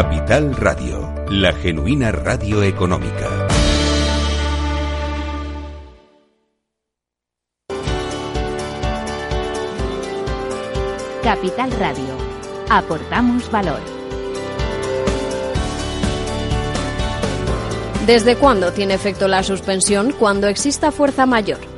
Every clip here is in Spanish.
Capital Radio, la genuina radio económica. Capital Radio. Aportamos valor. ¿Desde cuándo tiene efecto la suspensión? Cuando exista fuerza mayor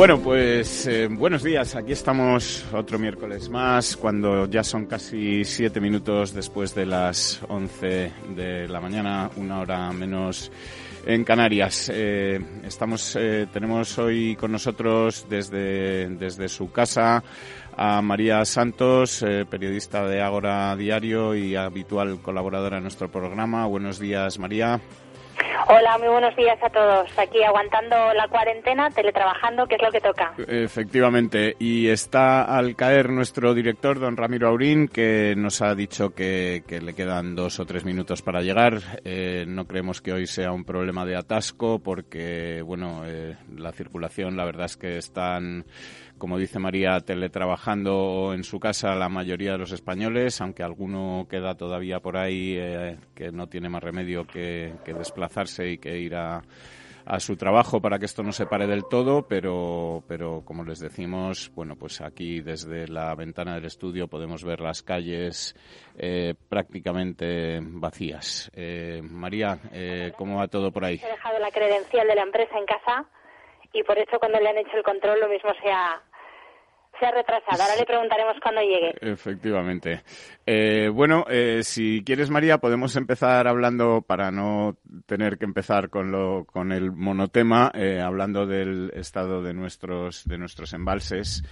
Bueno, pues eh, buenos días. Aquí estamos otro miércoles más, cuando ya son casi siete minutos después de las once de la mañana, una hora menos en Canarias. Eh, estamos, eh, tenemos hoy con nosotros desde, desde su casa a María Santos, periodista de Ágora Diario y habitual colaboradora en nuestro programa. Buenos días, María. Hola, muy buenos días a todos. Aquí aguantando la cuarentena, teletrabajando, que es lo que toca. Efectivamente. Y está al caer nuestro director, don Ramiro Aurín, que nos ha dicho que, le quedan dos o tres minutos para llegar. Eh, no creemos que hoy sea un problema de atasco, porque, bueno, eh, la circulación, la verdad es que están como dice María, teletrabajando en su casa la mayoría de los españoles, aunque alguno queda todavía por ahí eh, que no tiene más remedio que, desplazarse y que ir a, su trabajo para que esto no se pare del todo, pero, pero como les decimos, bueno, pues aquí desde la ventana del estudio podemos ver las calles eh, prácticamente vacías. Eh, María, ¿cómo va todo por ahí? He dejado la credencial de la empresa en casa y por eso cuando le han hecho el control lo mismo se ha, se ha retrasado. Ahora le preguntaremos cuándo llegue. Efectivamente. Eh, bueno, eh, si quieres, María, podemos empezar hablando, para no tener que empezar con, lo, con el monotema, eh, hablando del estado de nuestros, de nuestros embalses.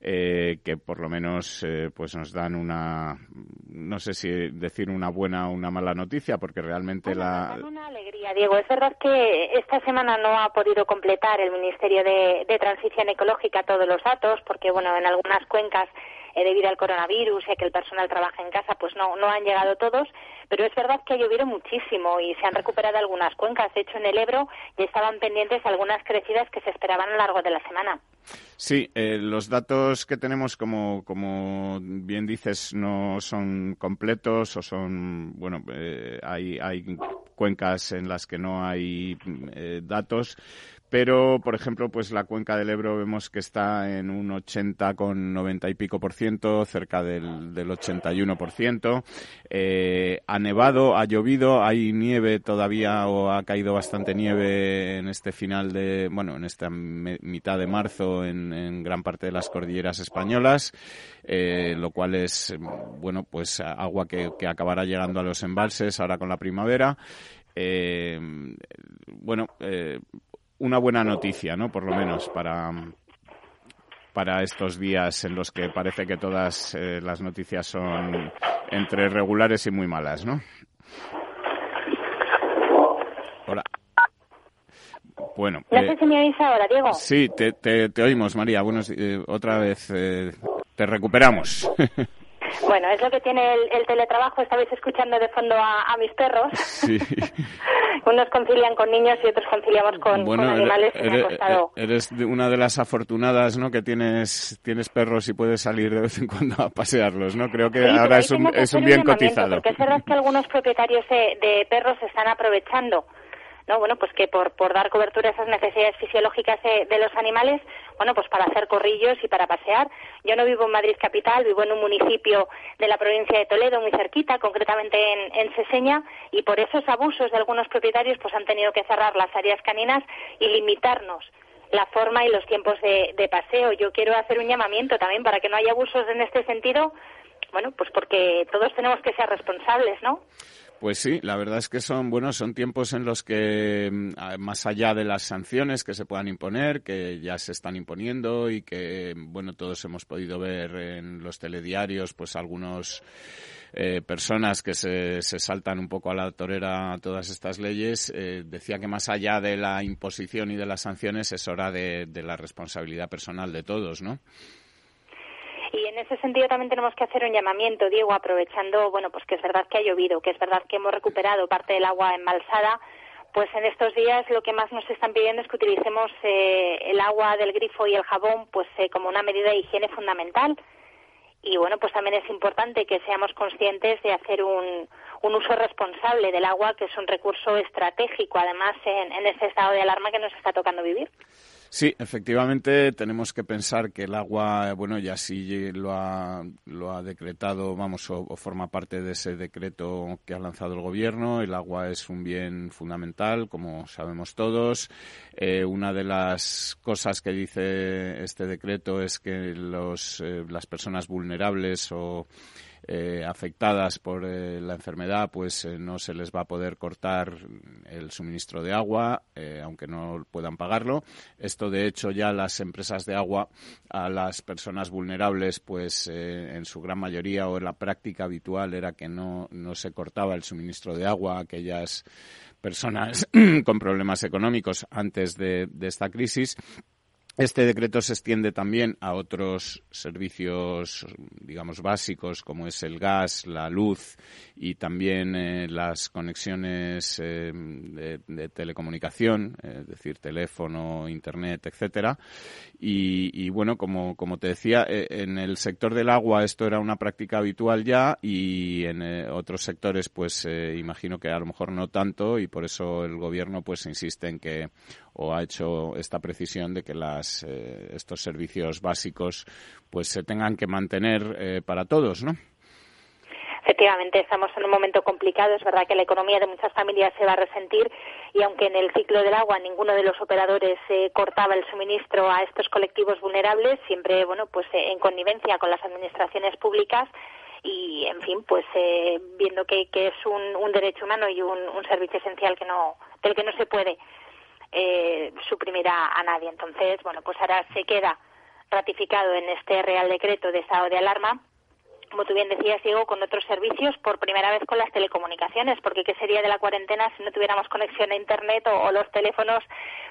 Eh, que por lo menos eh, pues nos dan una, no sé si decir una buena o una mala noticia, porque realmente la... Nos dan una alegría, Diego. Es verdad que esta semana no ha podido completar el Ministerio de, de Transición Ecológica todos los datos, porque bueno, en algunas cuencas eh, debido al coronavirus y a que el personal trabaja en casa, pues no, no han llegado todos, pero es verdad que ha llovido muchísimo y se han recuperado algunas cuencas. De hecho, en el Ebro ya estaban pendientes algunas crecidas que se esperaban a lo largo de la semana. Sí, eh, los datos que tenemos, como, como bien dices, no son completos o son, bueno, eh, hay, hay cuencas en las que no hay datos pero por ejemplo pues la cuenca del Ebro vemos que está en un 80 con 90 y pico por ciento cerca del, del 81 por ciento. Eh, ha nevado ha llovido hay nieve todavía o ha caído bastante nieve en este final de bueno en esta mitad de marzo en, gran parte de las cordilleras españolas eh, lo cual es bueno pues agua que, que acabará llegando a los embalses ahora con la primavera. Eh, bueno, eh, una buena noticia, ¿no? Por lo menos para, para estos días en los que parece que todas eh, las noticias son entre regulares y muy malas, ¿no? Hola. Bueno. No sé eh, si me oís ahora, Diego. Sí, te, te, oímos, María. Bueno, eh, otra vez te recuperamos. Bueno, es lo que tiene el, teletrabajo. Estabais escuchando de fondo a, mis perros. Sí. Unos concilian con niños y otros conciliamos con, animales. Eres, una de las afortunadas, ¿no? Que tienes tienes perros y puedes salir de vez en cuando a pasearlos, ¿no? Creo que ahora es un, es un bien cotizado. Porque es verdad que algunos propietarios de, perros se están aprovechando ¿no? Bueno, pues que por, por dar cobertura a esas necesidades fisiológicas de, los animales, bueno, pues para hacer corrillos y para pasear. Yo no vivo en Madrid capital, vivo en un municipio de la provincia de Toledo, muy cerquita, concretamente en, en Seseña, y por esos abusos de algunos propietarios, pues han tenido que cerrar las áreas caninas y limitarnos la forma y los tiempos de, de paseo. Yo quiero hacer un llamamiento también para que no haya abusos en este sentido, bueno, pues porque todos tenemos que ser responsables, ¿no? Pues sí, la verdad es que son bueno, son tiempos en los que mm, más allá de las sanciones que se puedan imponer, que ya se están imponiendo y que bueno, todos hemos podido ver en los telediarios, pues algunos eh, personas que se, se, saltan un poco a la torera todas estas leyes, eh, decía que más allá de la imposición y de las sanciones es hora de, de la responsabilidad personal de todos, ¿no? Y en ese sentido también tenemos que hacer un llamamiento, Diego, aprovechando, bueno, pues que es verdad que ha llovido, que es verdad que hemos recuperado parte del agua embalsada, pues en estos días lo que más nos están pidiendo es que utilicemos eh, el agua del grifo y el jabón pues eh, como una medida de higiene fundamental. Y bueno, pues también es importante que seamos conscientes de hacer un, un uso responsable del agua, que es un recurso estratégico, además, en, en este estado de alarma que nos está tocando vivir. Sí, efectivamente tenemos que pensar que el agua, bueno, ya sí lo ha, lo ha decretado, vamos, o, forma parte de ese decreto que ha lanzado el gobierno. El agua es un bien fundamental, como sabemos todos. Eh, una de las cosas que dice este decreto es que los, eh, las personas vulnerables o eh, afectadas por eh, la enfermedad, pues eh, no se les va a poder cortar el suministro de agua, aunque no puedan pagarlo. Esto, de hecho, ya las empresas de agua a las personas vulnerables, pues en su gran mayoría o en la práctica habitual era que no, no se cortaba el suministro de agua a aquellas personas con problemas económicos antes de esta crisis. Este decreto se extiende también a otros servicios, digamos, básicos, como es el gas, la luz y también eh, las conexiones eh, de, telecomunicación, es decir, teléfono, internet, etcétera. Y, bueno, como, como te decía, eh, en el sector del agua esto era una práctica habitual ya y en otros sectores, pues imagino que a lo mejor no tanto y por eso el gobierno, pues insiste en que o ha hecho esta precisión de que las, eh, estos servicios básicos pues se tengan que mantener eh, para todos, ¿no? Efectivamente, estamos en un momento complicado. Es verdad que la economía de muchas familias se va a resentir y aunque en el ciclo del agua ninguno de los operadores eh, cortaba el suministro a estos colectivos vulnerables, siempre, bueno, pues en connivencia con las administraciones públicas y, en fin, pues viendo que, que es un, un, derecho humano y un, un servicio esencial que no, del que no se puede eh, suprimirá a nadie. Entonces, bueno, pues ahora se queda ratificado en este Real Decreto de estado de alarma como tú bien decías, Diego, con otros servicios, por primera vez con las telecomunicaciones, porque ¿qué sería de la cuarentena si no tuviéramos conexión a Internet o, los teléfonos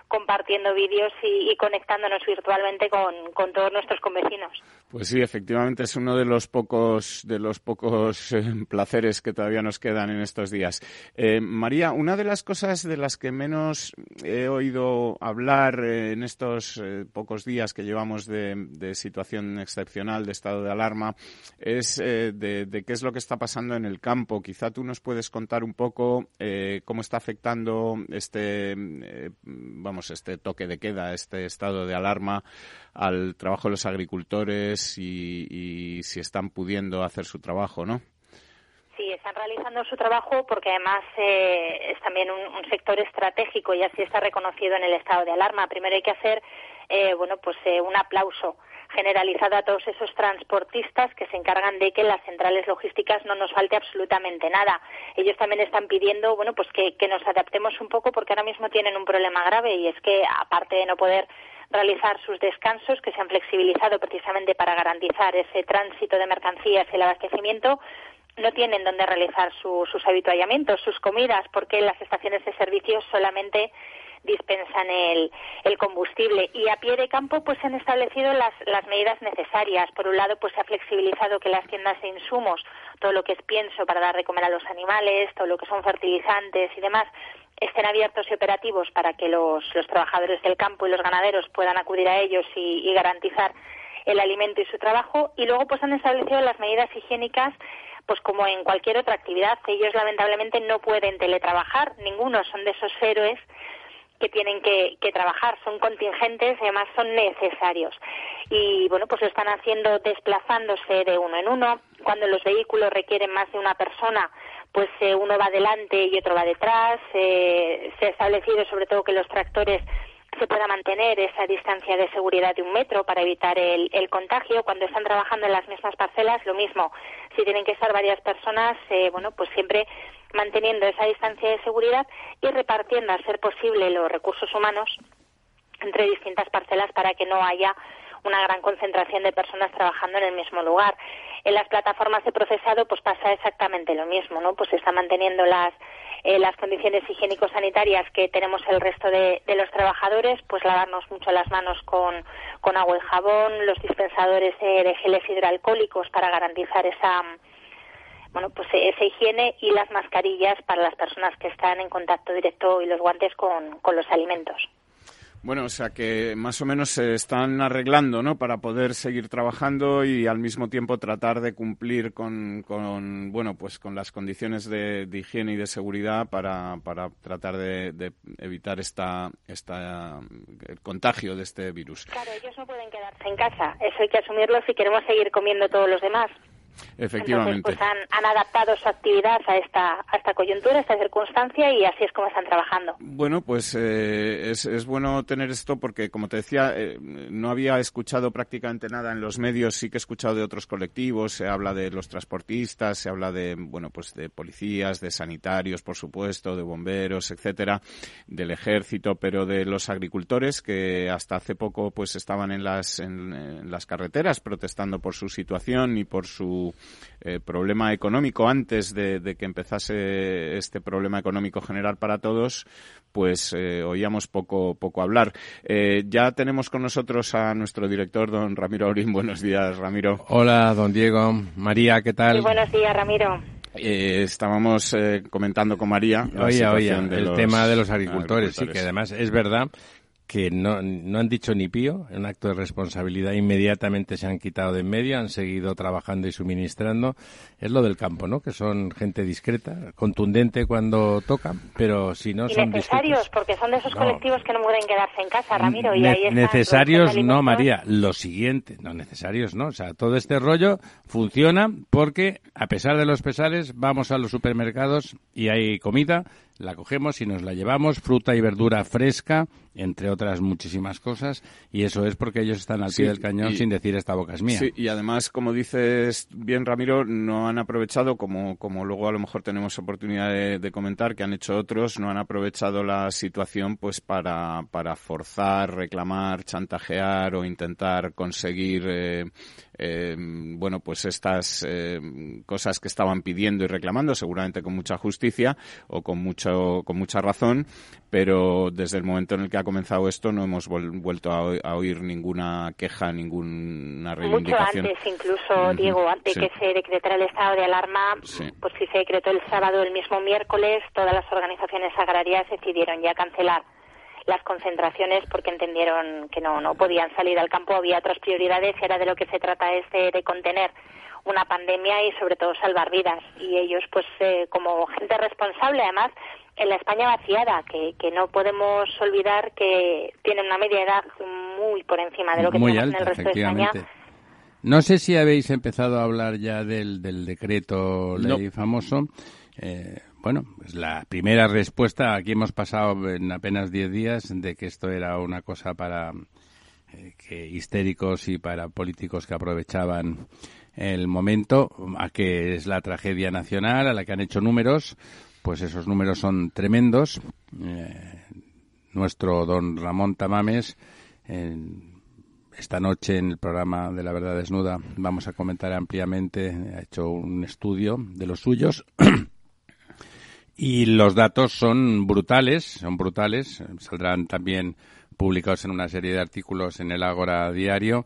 compartiendo vídeos y, conectándonos virtualmente con, todos nuestros convecinos? Pues sí, efectivamente es uno de los pocos, de los pocos eh, placeres que todavía nos quedan en estos días. Eh, María, una de las cosas de las que menos he oído hablar eh, en estos pocos días que llevamos de situación excepcional, de estado de alarma, es eh, de, qué es lo que está pasando en el campo. Quizá tú nos puedes contar un poco eh, cómo está afectando este, eh, vamos, este toque de queda, este estado de alarma al trabajo de los agricultores y, si están pudiendo hacer su trabajo, ¿no? Sí, están realizando su trabajo porque además es también un, un, sector estratégico y así está reconocido en el estado de alarma. Primero hay que hacer, bueno, pues un aplauso generalizado a todos esos transportistas que se encargan de que en las centrales logísticas no nos falte absolutamente nada. Ellos también están pidiendo, bueno, pues que, que nos adaptemos un poco porque ahora mismo tienen un problema grave y es que aparte de no poder realizar sus descansos que se han flexibilizado precisamente para garantizar ese tránsito de mercancías y el abastecimiento, no tienen dónde realizar sus habituallamientos, sus comidas, porque las estaciones de servicio solamente dispensan el, el, combustible. Y a pie de campo, pues se han establecido las, las medidas necesarias. Por un lado, pues se ha flexibilizado que las tiendas de insumos, todo lo que es pienso para dar de comer a los animales, todo lo que son fertilizantes y demás, estén abiertos y operativos para que los, trabajadores del campo y los ganaderos puedan acudir a ellos y, y garantizar el alimento y su trabajo. Y luego, pues han establecido las medidas higiénicas pues como en cualquier otra actividad, ellos lamentablemente no pueden teletrabajar, ninguno son de esos héroes que tienen que, trabajar, son contingentes y además son necesarios. Y bueno, pues lo están haciendo desplazándose de uno en uno. Cuando los vehículos requieren más de una persona, pues eh, uno va adelante y otro va detrás. Eh, se ha establecido sobre todo que los tractores se pueda mantener esa distancia de seguridad de un metro para evitar el, contagio. Cuando están trabajando en las mismas parcelas, lo mismo. Si tienen que estar varias personas, eh, bueno, pues siempre manteniendo esa distancia de seguridad y repartiendo, a ser posible, los recursos humanos entre distintas parcelas para que no haya una gran concentración de personas trabajando en el mismo lugar. En las plataformas de procesado pues pasa exactamente lo mismo, ¿no? Pues se están manteniendo las eh, las condiciones higiénico-sanitarias que tenemos el resto de, los trabajadores, pues lavarnos mucho las manos con, con agua y jabón, los dispensadores de geles hidroalcohólicos para garantizar esa bueno, pues esa higiene y las mascarillas para las personas que están en contacto directo y los guantes con, con los alimentos. Bueno, o sea que más o menos se están arreglando, ¿no? Para poder seguir trabajando y al mismo tiempo tratar de cumplir con, con bueno, pues con las condiciones de, higiene y de seguridad para, para tratar de, evitar esta, esta, el contagio de este virus. Claro, ellos no pueden quedarse en casa. Eso hay que asumirlo si queremos seguir comiendo todos los demás. Efectivamente. pues han, adaptado su actividad a esta, a esta coyuntura, a esta circunstancia y así es como están trabajando. Bueno, pues eh, es, es, bueno tener esto porque, como te decía, eh, no había escuchado prácticamente nada en los medios, sí que he escuchado de otros colectivos, se habla de los transportistas, se habla de, bueno, pues de policías, de sanitarios, por supuesto, de bomberos, etcétera, del ejército, pero de los agricultores que hasta hace poco pues estaban en las, en las carreteras protestando por su situación y por su eh, problema económico antes de, que empezase este problema económico general para todos, pues eh, oíamos poco, poco hablar. Eh, ya tenemos con nosotros a nuestro director, don Ramiro Aurín. Buenos días, Ramiro. Hola, don Diego. María, ¿qué tal? buenos días, Ramiro. estábamos comentando con María oye, oye, el tema de los agricultores, sí, que además es verdad que no, no han dicho ni pío, en un acto de responsabilidad inmediatamente se han quitado de en medio, han seguido trabajando y suministrando. Es lo del campo, ¿no? Que son gente discreta, contundente cuando toca, pero si no y son necesarios, porque son de esos colectivos que no pueden quedarse en casa, Ramiro. Y ahí necesarios no, María. Lo siguiente, no necesarios, no. O sea, todo este rollo funciona porque a pesar de los pesares vamos a los supermercados y hay comida la cogemos y nos la llevamos, fruta y verdura fresca, entre otras muchísimas cosas, y eso es porque ellos están al pie del cañón sin decir esta boca es mía. Sí, y además, como dices bien Ramiro, no han aprovechado, como, como luego a lo mejor tenemos oportunidad de, comentar, que han hecho otros, no han aprovechado la situación pues para, para forzar, reclamar, chantajear o intentar conseguir eh, eh, bueno, pues estas eh, cosas que estaban pidiendo y reclamando, seguramente con mucha justicia o con mucho, con mucha razón, pero desde el momento en el que ha comenzado esto no hemos vuelto a, oír ninguna queja, ninguna reivindicación. Mucho antes, incluso, Diego, antes de que se decretara el estado de alarma, pues si se decretó el sábado, el mismo miércoles, todas las organizaciones agrarias decidieron ya cancelar las concentraciones porque entendieron que no, no podían salir al campo, había otras prioridades y ahora de lo que se trata es de, contener una pandemia y sobre todo salvar vidas. Y ellos, pues eh, como gente responsable, además, en la España vaciada, que, que no podemos olvidar que tienen una media edad muy por encima de lo que muy tenemos en el resto de España. No sé si habéis empezado a hablar ya del, del decreto ley famoso. Eh, bueno, pues la primera respuesta, aquí hemos pasado en apenas 10 días de que esto era una cosa para eh, que histéricos y para políticos que aprovechaban el momento, a que es la tragedia nacional, a la que han hecho números, pues esos números son tremendos. Eh, nuestro don Ramón Tamames, esta noche en el programa de La Verdad Desnuda, vamos a comentar ampliamente, ha hecho un estudio de los suyos Y los datos son brutales, son brutales. Saldrán también publicados en una serie de artículos en el Ágora Diario.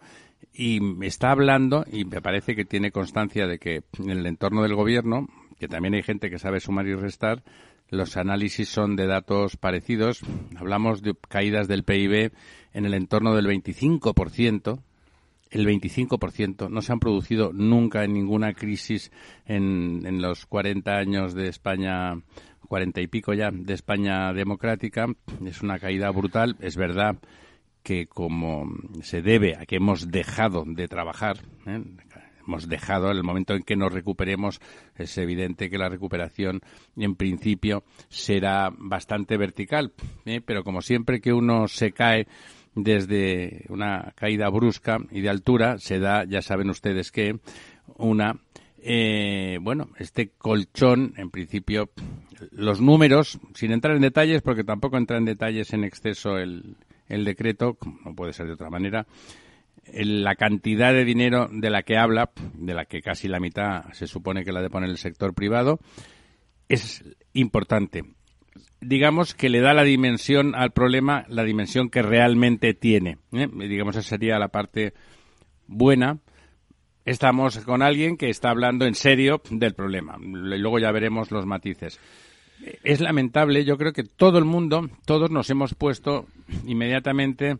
Y está hablando, y me parece que tiene constancia de que en el entorno del gobierno, que también hay gente que sabe sumar y restar, los análisis son de datos parecidos. Hablamos de caídas del PIB en el entorno del 25%. El 25% no se han producido nunca en ninguna crisis en, los 40 años de España, 40 y pico ya, de España democrática. Es una caída brutal. Es verdad que como se debe a que hemos dejado de trabajar, ¿eh? Hemos dejado, en el momento en que nos recuperemos, es evidente que la recuperación en principio será bastante vertical. ¿eh? Pero como siempre que uno se cae desde una caída brusca y de altura, se da, ya saben ustedes que, una eh, bueno, este colchón, en principio, los números, sin entrar en detalles, porque tampoco entra en detalles en exceso el, el decreto, no puede ser de otra manera, la cantidad de dinero de la que habla, de la que casi la mitad se supone que la de poner el sector privado, es importante. Digamos que le da la dimensión al problema, la dimensión que realmente tiene. ¿eh? Digamos, esa sería la parte buena. Estamos con alguien que está hablando en serio del problema. Luego ya veremos los matices. Es lamentable, yo creo que todo el mundo, todos nos hemos puesto inmediatamente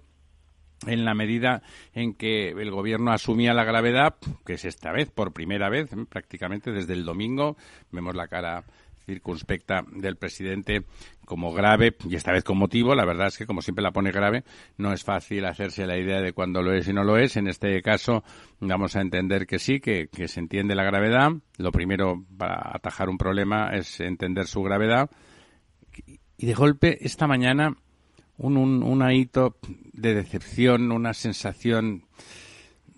en la medida en que el gobierno asumía la gravedad, que es esta vez, por primera vez, prácticamente desde el domingo, vemos la cara circunspecta del presidente como grave y esta vez con motivo. La verdad es que, como siempre la pone grave, no es fácil hacerse la idea de cuándo lo es y no lo es. En este caso, vamos a entender que sí, que, se entiende la gravedad. Lo primero para atajar un problema es entender su gravedad. Y de golpe, esta mañana, un, un, un ahito de decepción, una sensación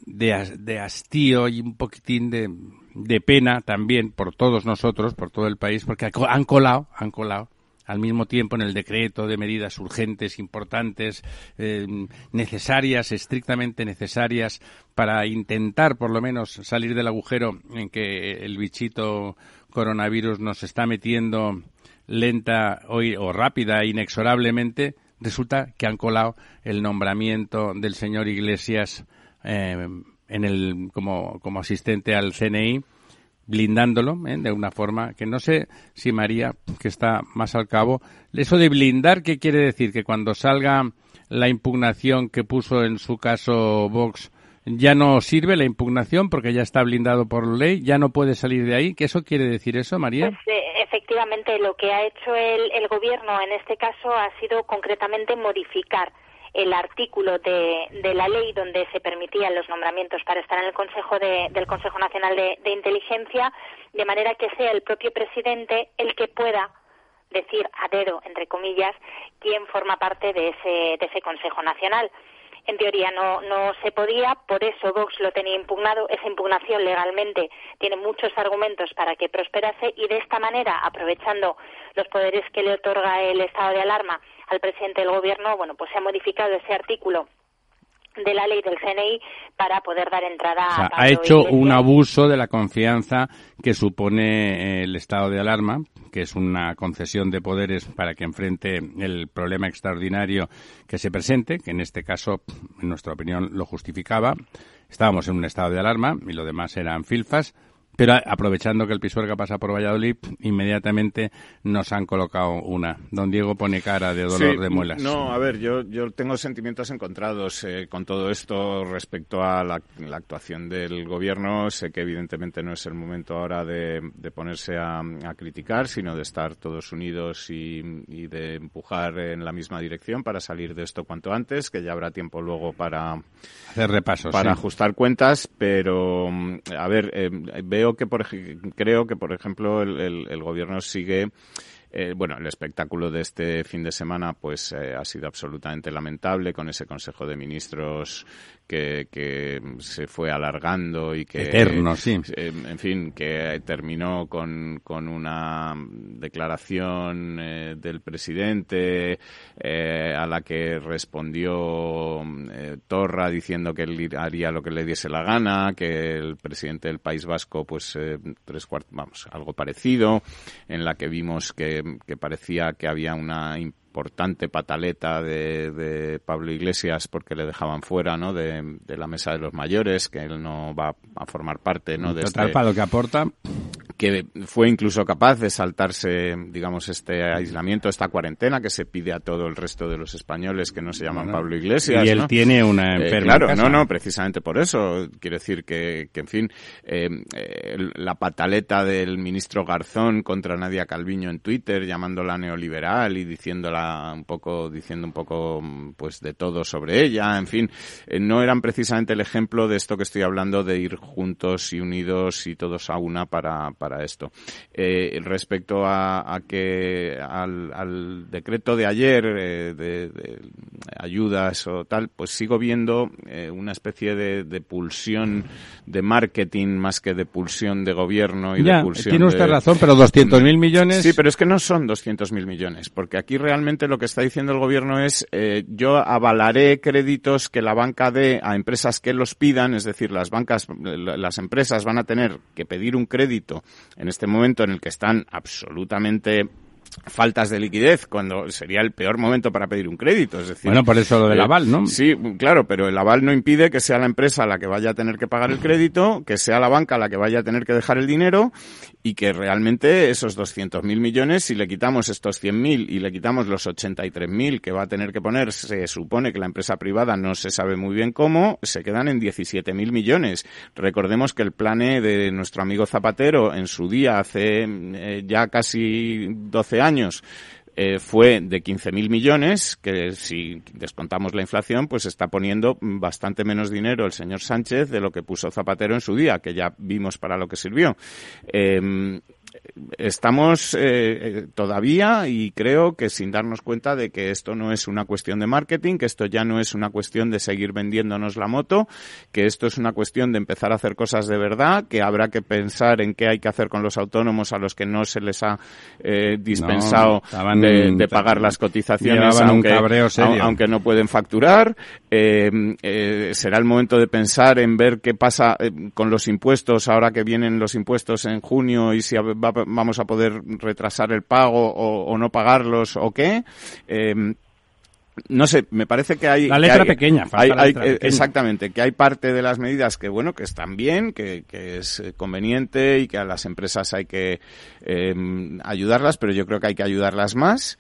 de, de hastío y un poquitín de, de pena también por todos nosotros, por todo el país, porque han colado, han colado al mismo tiempo en el decreto de medidas urgentes, importantes, eh, necesarias, estrictamente necesarias, para intentar por lo menos salir del agujero en que el bichito coronavirus nos está metiendo lenta o rápida, inexorablemente, resulta que han colado el nombramiento del señor Iglesias eh, en el, como, como asistente al CNI, blindándolo ¿eh? de una forma que no sé si María, que está más al cabo, eso de blindar, ¿qué quiere decir? Que cuando salga la impugnación que puso en su caso Vox, ya no sirve la impugnación porque ya está blindado por ley, ya no puede salir de ahí. ¿Qué eso quiere decir eso, María? Pues, eh, efectivamente, lo que ha hecho el, el gobierno en este caso ha sido concretamente modificar el artículo de, de, la ley donde se permitían los nombramientos para estar en el Consejo del Consejo Nacional de, Inteligencia, de manera que sea el propio presidente el que pueda decir a dedo, entre comillas, quién forma parte de ese, de ese Consejo Nacional. En teoría no, no se podía, por eso Vox lo tenía impugnado. Esa impugnación legalmente tiene muchos argumentos para que prosperase y de esta manera, aprovechando los poderes que le otorga el estado de alarma al presidente del gobierno, bueno, pues se ha modificado ese artículo de la ley del CNI para poder dar entrada o sea, ha hecho un abuso de la confianza que supone el estado de alarma, que es una concesión de poderes para que enfrente el problema extraordinario que se presente, que en este caso, en nuestra opinión, lo justificaba. Estábamos en un estado de alarma y lo demás eran filfas pero aprovechando que el Pisuerga pasa por Valladolid, inmediatamente nos han colocado una. Don Diego pone cara de dolor de muelas. No, a ver, yo, yo tengo sentimientos encontrados eh, con todo esto respecto a la, actuación del gobierno. Sé que evidentemente no es el momento ahora de, ponerse a, criticar, sino de estar todos unidos y, de empujar en la misma dirección para salir de esto cuanto antes, que ya habrá tiempo luego para hacer repasos, para ajustar cuentas. Pero, a ver, eh, veo que, por, creo que, por ejemplo, el, el, gobierno sigue eh, bueno, el espectáculo de este fin de semana pues eh, ha sido absolutamente lamentable con ese Consejo de Ministros que, que se fue alargando y que... Eterno, sí. Eh, en fin, que terminó con, con una declaración del presidente a la que respondió Torra diciendo que él haría lo que le diese la gana, que el presidente del País Vasco pues tres cuartos, vamos, algo parecido, en la que vimos que que, parecía que había una importante pataleta de, Pablo Iglesias porque le dejaban fuera ¿no? de, la mesa de los mayores, que él no va a formar parte ¿no? de Total, este para lo que aporta que fue incluso capaz de saltarse, digamos, este aislamiento, esta cuarentena que se pide a todo el resto de los españoles que no se llaman Pablo Iglesias. Y él tiene una eh, enfermedad. claro, no, no, precisamente por eso. Quiero decir que, que en fin, eh, eh, la pataleta del ministro Garzón contra Nadia Calviño en Twitter, llamándola neoliberal y diciéndola un poco, diciendo un poco, pues, de todo sobre ella, en fin, no eran precisamente el ejemplo de esto que estoy hablando de ir juntos y unidos y todos a una para esto. Eh, respecto a, que al, decreto de ayer eh, de, ayudas o tal, pues sigo viendo eh, una especie de, pulsión de marketing más que de pulsión de gobierno y de pulsión tiene usted razón, pero 200.000 millones... Sí, pero es que no son 200.000 millones, porque aquí realmente lo que está diciendo el gobierno es yo avalaré créditos que la banca dé a empresas que los pidan, es decir, las bancas, las empresas van a tener que pedir un crédito en este momento en el que están absolutamente faltas de liquidez cuando sería el peor momento para pedir un crédito. Es decir, bueno, por eso lo del eh, aval, ¿no? Sí, claro, pero el aval no impide que sea la empresa la que vaya a tener que pagar el crédito, que sea la banca la que vaya a tener que dejar el dinero y que realmente esos 200.000 millones, si le quitamos estos 100.000 y le quitamos los 83.000 que va a tener que poner, se supone que la empresa privada no se sabe muy bien cómo, se quedan en 17.000 millones. Recordemos que el plane de nuestro amigo Zapatero en su día, hace eh, ya casi 12 años, eh, fue de 15.000 millones, que si descontamos la inflación, pues está poniendo bastante menos dinero el señor Sánchez de lo que puso Zapatero en su día, que ya vimos para lo que sirvió. Eh, estamos eh, eh, todavía y creo que sin darnos cuenta de que esto no es una cuestión de marketing, que esto ya no es una cuestión de seguir vendiéndonos la moto, que esto es una cuestión de empezar a hacer cosas de verdad, que habrá que pensar en qué hay que hacer con los autónomos a los que no se les ha eh, dispensado de, pagar las cotizaciones aunque, aunque no pueden facturar. será el momento de pensar en ver qué pasa con los impuestos ahora que vienen los impuestos en junio y si va vamos a poder retrasar el pago o, no pagarlos o qué. Eh, no sé, me parece que hay... La letra pequeña, Exactamente, que hay parte de las medidas que, bueno, que están bien, que, es conveniente y que a las empresas hay que eh, ayudarlas, pero yo creo que hay que ayudarlas más.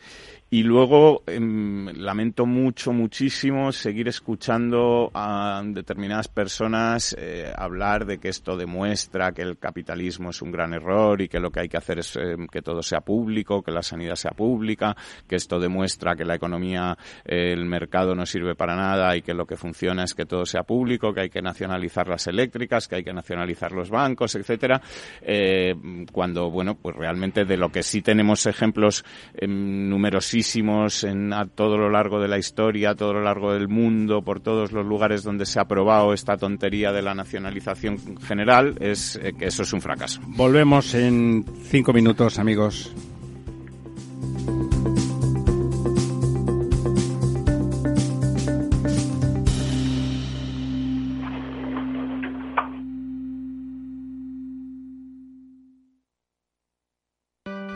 Y luego em, lamento mucho, muchísimo seguir escuchando a determinadas personas eh, hablar de que esto demuestra que el capitalismo es un gran error y que lo que hay que hacer es em, que todo sea público, que la sanidad sea pública, que esto demuestra que la economía, eh, el mercado no sirve para nada y que lo que funciona es que todo sea público, que hay que nacionalizar las eléctricas, que hay que nacionalizar los bancos, etcétera. Eh, cuando, bueno, pues realmente de lo que sí tenemos ejemplos em, en, a todo lo largo de la historia, a todo lo largo del mundo, por todos los lugares donde se ha aprobado esta tontería de la nacionalización general, es eh, que eso es un fracaso. Volvemos en cinco minutos, amigos.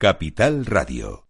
Capital Radio.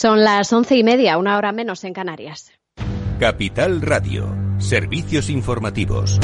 Son las once y media, una hora menos en Canarias. Capital Radio, servicios informativos.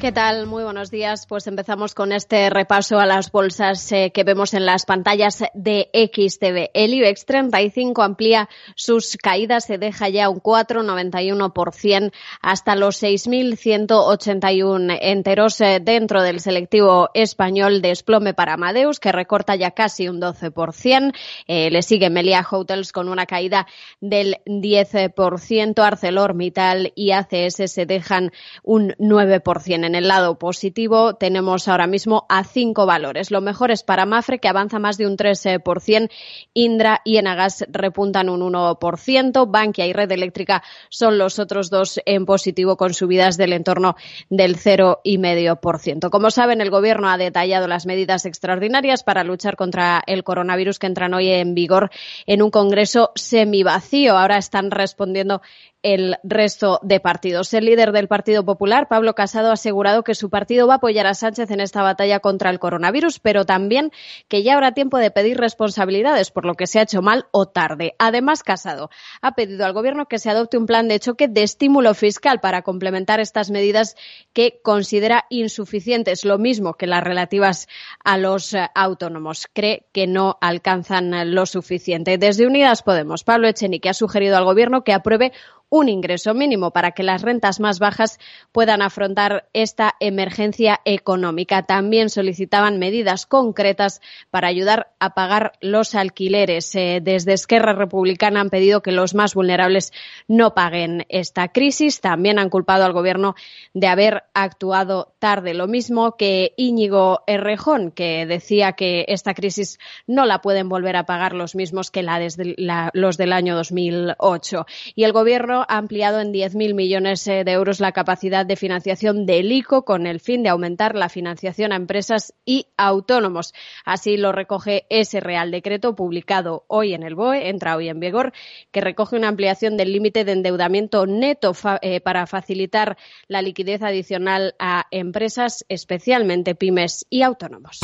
¿Qué tal? Muy buenos días. Pues empezamos con este repaso a las bolsas eh, que vemos en las pantallas de XTV. El IBEX 35 amplía sus caídas, se deja ya un 4,91% hasta los 6.181 enteros eh, dentro del selectivo español desplome para Amadeus, que recorta ya casi un 12%. Eh, le sigue Melia Hotels con una caída del 10%. ArcelorMittal y ACS se dejan un 9% en el lado positivo tenemos ahora mismo a cinco valores. Lo mejor es para Mafre, que avanza más de un 3%. Indra y Enagas repuntan un 1%. Bankia y Red Eléctrica son los otros dos en positivo con subidas del entorno del 0,5%. Como saben, el Gobierno ha detallado las medidas extraordinarias para luchar contra el coronavirus que entran hoy en vigor en un Congreso semivacío. Ahora están respondiendo el resto de partidos. El líder del Partido Popular, Pablo Casado, ha asegurado que su partido va a apoyar a Sánchez en esta batalla contra el coronavirus, pero también que ya habrá tiempo de pedir responsabilidades por lo que se ha hecho mal o tarde. Además, Casado ha pedido al Gobierno que se adopte un plan de choque de estímulo fiscal para complementar estas medidas que considera insuficientes, lo mismo que las relativas a los eh, autónomos. Cree que no alcanzan lo suficiente. Desde Unidas Podemos, Pablo Echenique ha sugerido al Gobierno que apruebe un ingreso mínimo para que las rentas más bajas puedan afrontar esta emergencia económica. También solicitaban medidas concretas para ayudar a pagar los alquileres. Eh, desde Esquerra Republicana han pedido que los más vulnerables no paguen esta crisis. También han culpado al Gobierno de haber actuado tarde. Lo mismo que Íñigo Errejón, que decía que esta crisis no la pueden volver a pagar los mismos que la desde los del año 2008. Y el Gobierno ha ampliado en 10.000 millones eh, de euros la capacidad de financiación del ICO con el fin de aumentar la financiación a empresas y autónomos. Así lo recoge ese Real Decreto publicado hoy en el BOE, entra hoy en vigor, que recoge una ampliación del límite de endeudamiento neto eh, para facilitar la liquidez adicional a empresas, especialmente pymes y autónomos.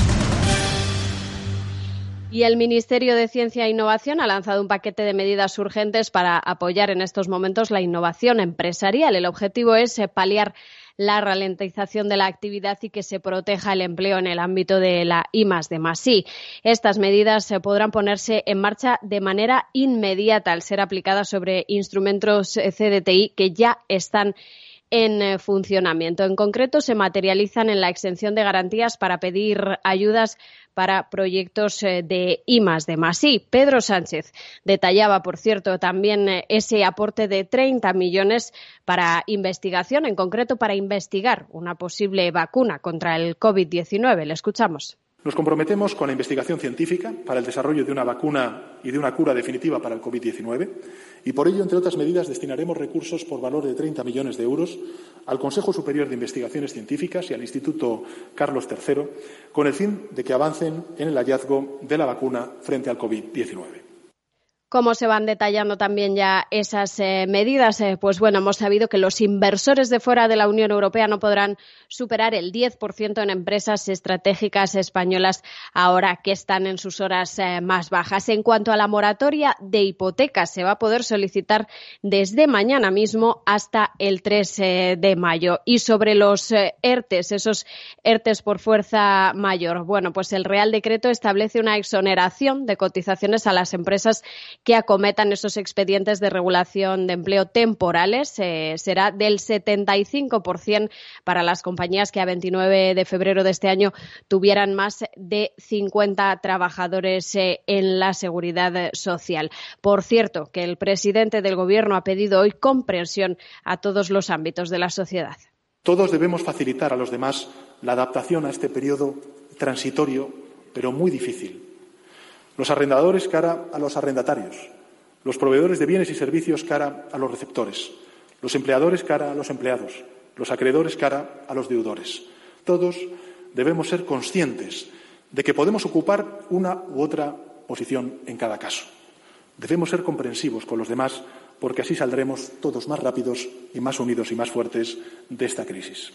Y el Ministerio de Ciencia e Innovación ha lanzado un paquete de medidas urgentes para apoyar en estos momentos la innovación empresarial. El objetivo es eh, paliar la ralentización de la actividad y que se proteja el empleo en el ámbito de la I de. Estas medidas se podrán ponerse en marcha de manera inmediata al ser aplicadas sobre instrumentos eh, CDTI que ya están en eh, funcionamiento. En concreto, se materializan en la exención de garantías para pedir ayudas para proyectos eh, de I de más Pedro Sánchez detallaba, por cierto, también eh, ese aporte de 30 millones para investigación, en concreto para investigar una posible vacuna contra el COVID-19. Le escuchamos. Nos comprometemos con la investigación científica para el desarrollo de una vacuna y de una cura definitiva para el COVID-19 y por ello, entre otras medidas, destinaremos recursos por valor de 30 millones de euros al Consejo Superior de Investigaciones Científicas y al Instituto Carlos III con el fin de que avancen en el hallazgo de la vacuna frente al COVID-19 cómo se van detallando también ya esas eh, medidas. Eh, pues bueno, hemos sabido que los inversores de fuera de la Unión Europea no podrán superar el 10% en empresas estratégicas españolas ahora que están en sus horas eh, más bajas. En cuanto a la moratoria de hipotecas, se va a poder solicitar desde mañana mismo hasta el 3 de mayo. Y sobre los ERTES, esos ERTES por fuerza mayor, bueno, pues el Real Decreto establece una exoneración de cotizaciones a las empresas que acometan esos expedientes de regulación de empleo temporales. Eh, será del 75% para las compañías que a 29 de febrero de este año tuvieran más de 50 trabajadores eh, en la seguridad social. Por cierto, que el presidente del Gobierno ha pedido hoy comprensión a todos los ámbitos de la sociedad. Todos debemos facilitar a los demás la adaptación a este periodo transitorio, pero muy difícil. Los arrendadores cara a los arrendatarios, los proveedores de bienes y servicios cara a los receptores, los empleadores cara a los empleados, los acreedores cara a los deudores. Todos debemos ser conscientes de que podemos ocupar una u otra posición en cada caso. Debemos ser comprensivos con los demás porque así saldremos todos más rápidos y más unidos y más fuertes de esta crisis.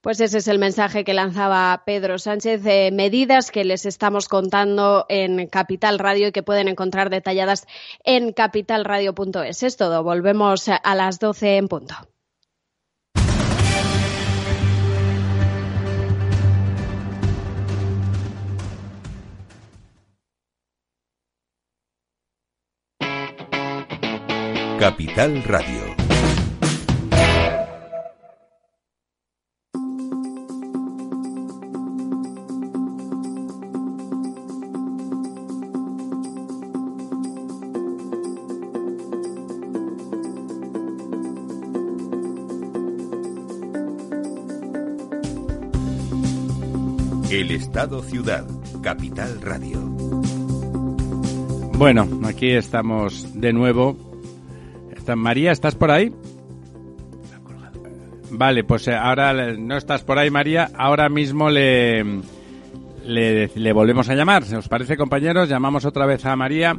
Pues ese es el mensaje que lanzaba Pedro Sánchez, de medidas que les estamos contando en Capital Radio y que pueden encontrar detalladas en capitalradio.es. Es todo, volvemos a las 12 en punto. Capital Radio. Estado Ciudad, Capital Radio. Bueno, aquí estamos de nuevo María, ¿estás por ahí? Vale, pues eh, ahora no estás por ahí, María. Ahora mismo le, le, volvemos a llamar. ¿Os parece, compañeros? Llamamos otra vez a María.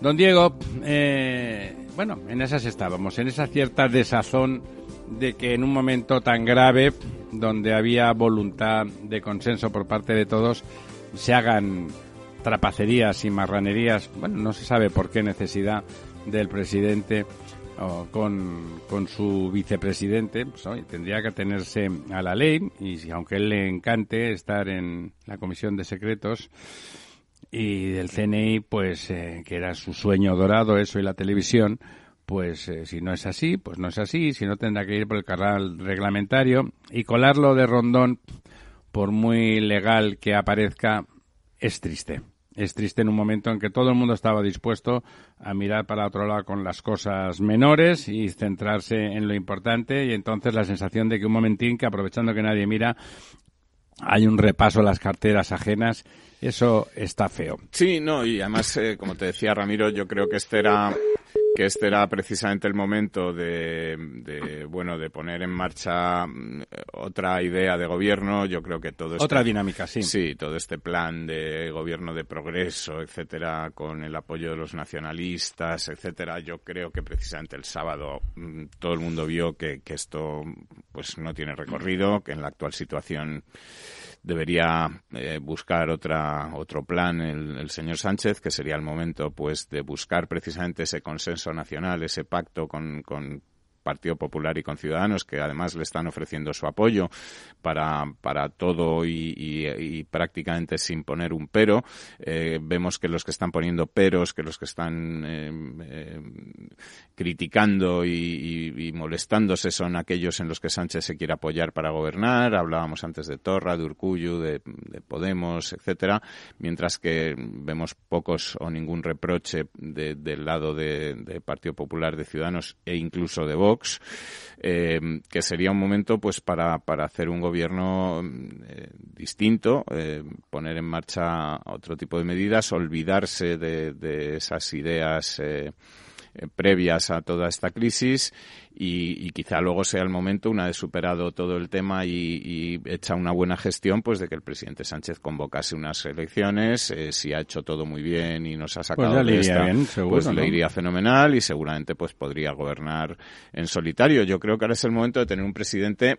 Don Diego, eh, bueno, en esas estábamos, en esa cierta desazón de que en un momento tan grave, donde había voluntad de consenso por parte de todos, se hagan trapacerías y marranerías. Bueno, no se sabe por qué necesidad del presidente con, con su vicepresidente, pues, tendría que atenerse a la ley y aunque él le encante estar en la Comisión de Secretos y del CNI, pues eh, que era su sueño dorado, eso y la televisión, pues eh, si no es así, pues no es así, si no tendrá que ir por el canal reglamentario y colarlo de rondón, por muy legal que aparezca, es triste. Es triste en un momento en que todo el mundo estaba dispuesto a mirar para otro lado con las cosas menores y centrarse en lo importante y entonces la sensación de que un momentín que aprovechando que nadie mira hay un repaso a las carteras ajenas eso está feo. Sí, no, y además, eh, como te decía Ramiro, yo creo que este era que este era precisamente el momento de, bueno de poner en marcha mm, otra idea de gobierno. Yo creo que todo otra este dinámica sí. Sí todo este plan de gobierno de progreso etcétera con el apoyo de los nacionalistas etcétera. Yo creo que precisamente el sábado mm, todo el mundo vio que, que esto pues no tiene recorrido que en la actual situación debería eh, buscar otra, otro plan el, el, señor Sánchez, que sería el momento pues de buscar precisamente ese consenso nacional, ese pacto con, con Partido Popular y con Ciudadanos, que además le están ofreciendo su apoyo para, para todo y, prácticamente sin poner un pero. Eh, vemos que los que están poniendo peros, que los que están eh, eh, criticando y, molestándose son aquellos en los que Sánchez se quiere apoyar para gobernar. Hablábamos antes de Torra, de Urcullu, de, Podemos, etcétera, mientras que vemos pocos o ningún reproche del lado de Partido Popular, de Ciudadanos e incluso de Vox eh, que sería un momento pues para, para hacer un gobierno eh, distinto, eh, poner en marcha otro tipo de medidas, olvidarse de, de esas ideas previas a toda esta crisis y, quizá luego sea el momento, una vez superado todo el tema y, hecha una buena gestión, pues de que el presidente Sánchez convocase unas elecciones, eh, si ha hecho todo muy bien y nos ha pues sacado de esta, pues le iría fenomenal y seguramente pues podría gobernar en solitario. Yo creo que ahora es el momento de tener un presidente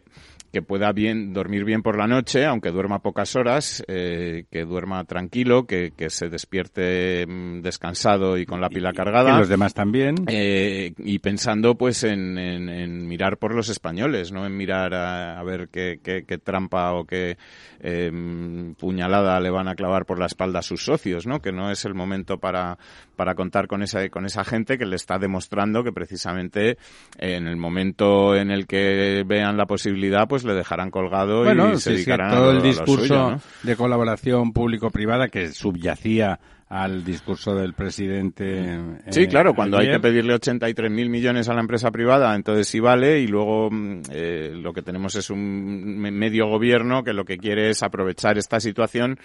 que pueda bien dormir bien por la noche, aunque duerma pocas horas, eh, que duerma tranquilo, que, que, se despierte mm, descansado y con la pila cargada. Y los demás también. Eh, y pensando pues en, en, mirar por los españoles, no en mirar a, ver qué, qué, qué, trampa o qué eh, puñalada le van a clavar por la espalda a sus socios, ¿no? Que no es el momento para, para contar con esa, con esa gente que le está demostrando que precisamente en el momento en el que vean la posibilidad, pues le dejarán colgado y se dedicarán todo a el discurso de colaboración público-privada que subyacía al discurso del presidente. Eh, sí, claro, cuando hay que pedirle 83 mil millones a la empresa privada, entonces sí vale, y luego mm, eh, lo que tenemos es un medio gobierno que lo que quiere es aprovechar esta situación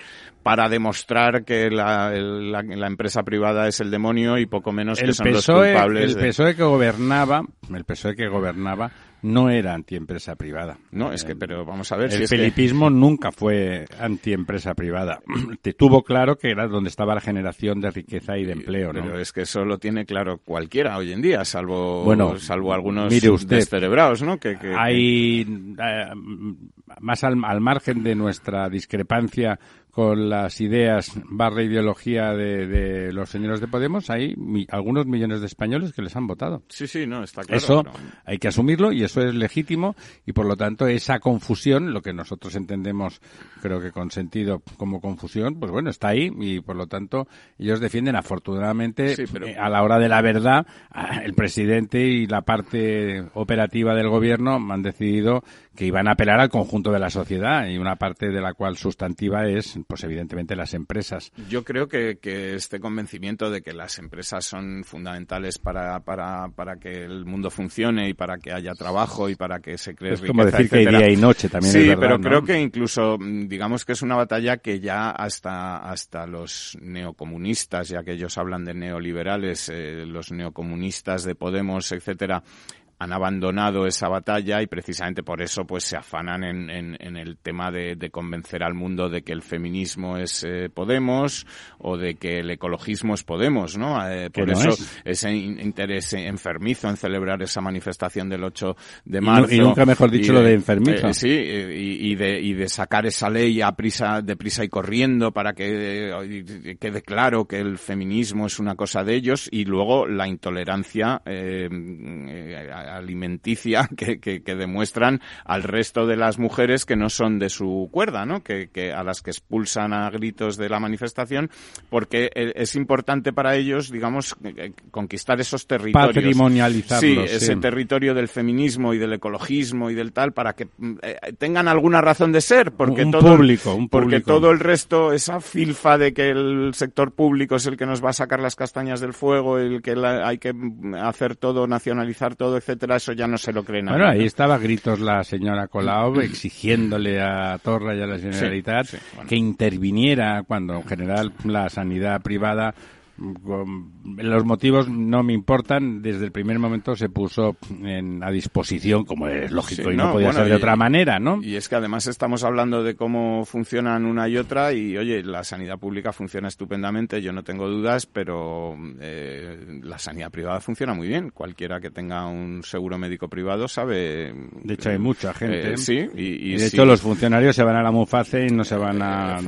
para demostrar que la, la, empresa privada es el demonio y poco menos que son los culpables. El PSOE que gobernaba, el PSOE que gobernaba no era antiempresa privada. No, es que, pero vamos a ver. El si felipismo nunca fue antiempresa privada. Te tuvo claro que era donde estaba la generación de riqueza y de empleo, ¿no? Pero es que eso lo tiene claro cualquiera hoy en día, salvo, bueno, salvo algunos mire usted, ¿no? Que, hay, eh, más al, al margen de nuestra discrepancia con las ideas barra ideología de, los señores de Podemos, hay algunos millones de españoles que les han votado. Sí, sí, no, está claro. Eso hay que asumirlo y eso es legítimo y por lo tanto esa confusión, lo que nosotros entendemos creo que con sentido como confusión, pues bueno, está ahí y por lo tanto ellos defienden afortunadamente eh, a la hora de la verdad el presidente y la parte operativa del gobierno han decidido que iban a apelar al conjunto de la sociedad y una parte de la cual sustantiva es, pues evidentemente, las empresas. Yo creo que, este convencimiento de que las empresas son fundamentales para, para, para que el mundo funcione y para que haya trabajo y para que se cree Es como decir que hay día y noche también. Sí, es pero creo que incluso, mm, digamos que es una batalla que ya hasta, hasta los neocomunistas, ya que ellos hablan de neoliberales, eh, los neocomunistas de Podemos, etcétera, han abandonado esa batalla y precisamente por eso pues se afanan en, en, el tema de, convencer al mundo de que el feminismo es eh, Podemos o de que el ecologismo es Podemos, ¿no? Eh, por eso ese interés enfermizo en celebrar esa manifestación del 8 de marzo. Y, nunca mejor dicho lo de enfermizo. Eh, sí, y, de, y de sacar esa ley a prisa, de prisa y corriendo para que quede claro que el feminismo es una cosa de ellos y luego la intolerancia eh, alimenticia que, que, demuestran al resto de las mujeres que no son de su cuerda, ¿no? Que, que, a las que expulsan a gritos de la manifestación, porque e, es importante para ellos, digamos, eh, conquistar esos territorios. Patrimonializarlos. Sí, ese territorio del feminismo y del ecologismo y del tal, para que mm, eh, tengan alguna razón de ser, porque todo, público, un porque todo el resto, esa filfa de que el sector público es el que nos va a sacar las castañas del fuego, el que hay que hacer todo, nacionalizar todo, etcétera eso ya no se lo creen. Bueno, ahí estaba gritos la señora Colau exigiéndole a Torra y a la Generalitat que interviniera cuando en general la sanidad privada los motivos no me importan. Desde el primer momento se puso a disposición, como es lógico, y no, podía ser de otra manera, ¿no? Y es que además estamos hablando de cómo funcionan una y otra, y oye, la sanidad pública funciona estupendamente, yo no tengo dudas, pero eh, la sanidad privada funciona muy bien. Cualquiera que tenga un seguro médico privado sabe. De hecho, hay mucha gente. Eh, sí, y, de hecho, los funcionarios se van a la MUFACE y no se van a.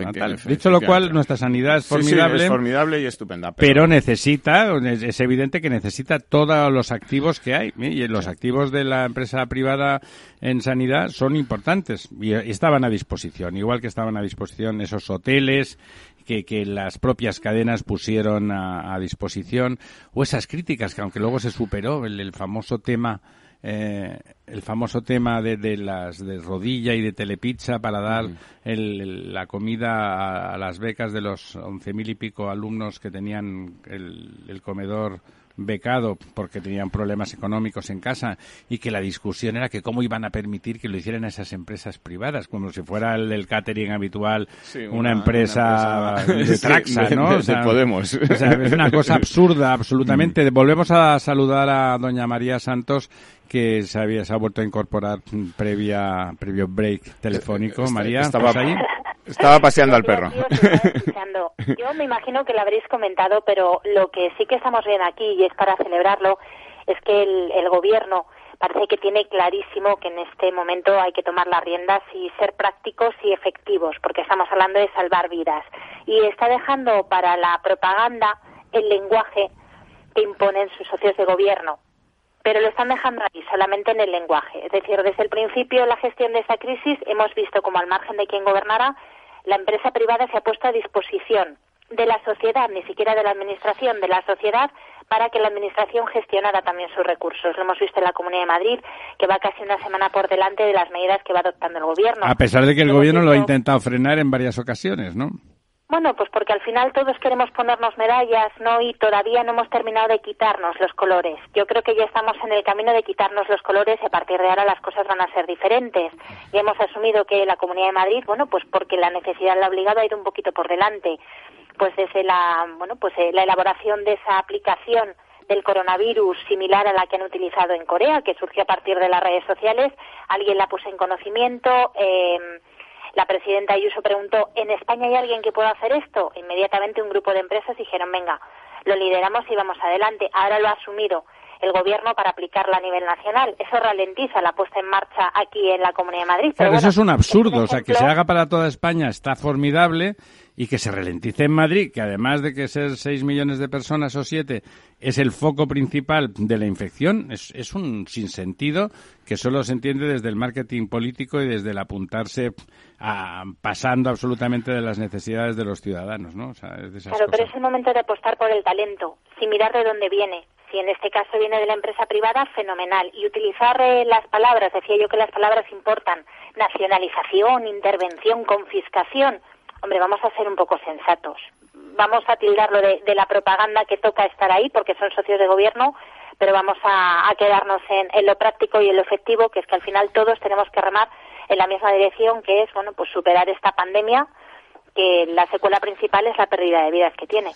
Dicho lo cual, nuestra sanidad es formidable. es formidable y estupenda pero, necesita, es evidente que necesita todos los activos que hay. Y los activos de la empresa privada en sanidad son importantes y estaban a disposición, igual que estaban a disposición esos hoteles que, que las propias cadenas pusieron a, disposición, o esas críticas que aunque luego se superó, el famoso tema eh, el famoso tema de, de, las de rodilla y de telepizza para dar el, la comida a, las becas de los once mil y pico alumnos que tenían el, el comedor becado porque tenían problemas económicos en casa y que la discusión era que cómo iban a permitir que lo hicieran esas empresas privadas, como si fuera el del catering habitual, una, empresa de Traxa, ¿no? Podemos. es una cosa absurda, absolutamente. Mm. Volvemos a saludar a doña María Santos, que se, había, se ha vuelto a incorporar previa previo break telefónico. María, estaba ahí? Estaba paseando al perro. Yo me imagino que lo habréis comentado, pero lo que sí que estamos viendo aquí, y es para celebrarlo, es que el, el gobierno parece que tiene clarísimo que en este momento hay que tomar las riendas y ser prácticos y efectivos, porque estamos hablando de salvar vidas. Y está dejando para la propaganda el lenguaje que imponen sus socios de gobierno pero lo están dejando ahí, solamente en el lenguaje. Es decir, desde el principio de la gestión de esta crisis hemos visto como al margen de quien gobernara, la empresa privada se ha puesto a disposición de la sociedad, ni siquiera de la Administración, de la sociedad, para que la Administración gestionara también sus recursos. Lo hemos visto en la Comunidad de Madrid, que va casi una semana por delante de las medidas que va adoptando el Gobierno. A pesar de que el Gobierno lo ha intentado frenar en varias ocasiones, ¿no? Bueno, pues porque al final todos queremos ponernos medallas, ¿no? Y todavía no hemos terminado de quitarnos los colores. Yo creo que ya estamos en el camino de quitarnos los colores y a partir de ahora las cosas van a ser diferentes. Y hemos asumido que la Comunidad de Madrid, bueno, pues porque la necesidad la ha obligado a ir un poquito por delante. Pues desde la, bueno, pues eh, la elaboración de esa aplicación del coronavirus similar a la que han utilizado en Corea, que surgió a partir de las redes sociales, alguien la puso en conocimiento, eh, la presidenta Ayuso preguntó, ¿en España hay alguien que pueda hacer esto? Inmediatamente un grupo de empresas dijeron, venga, lo lideramos y vamos adelante. Ahora lo ha asumido el gobierno para aplicarla a nivel nacional. Eso ralentiza la puesta en marcha aquí en la Comunidad de Madrid. Pero eso es un absurdo. o sea, que se haga para toda España está formidable y que se ralentice en Madrid, que además de que ser 6 millones de personas o 7 es el foco principal de la infección, es, es un sinsentido que solo se entiende desde el marketing político y desde el apuntarse a, pasando absolutamente de las necesidades de los ciudadanos, ¿no? O sea, es de esas claro, cosas. pero es el momento de apostar por el talento, sin mirar de dónde viene. Si en este caso viene de la empresa privada, fenomenal. Y utilizar eh, las palabras, decía yo que las palabras importan, nacionalización, intervención, confiscación. Hombre, vamos a ser un poco sensatos. Vamos a tildarlo de, de la propaganda que toca estar ahí, porque son socios de gobierno, pero vamos a, quedarnos en, en lo práctico y en lo efectivo, que es que al final todos tenemos que remar en la misma dirección, que es, bueno, pues superar esta pandemia, que la secuela principal es la pérdida de vidas que tiene.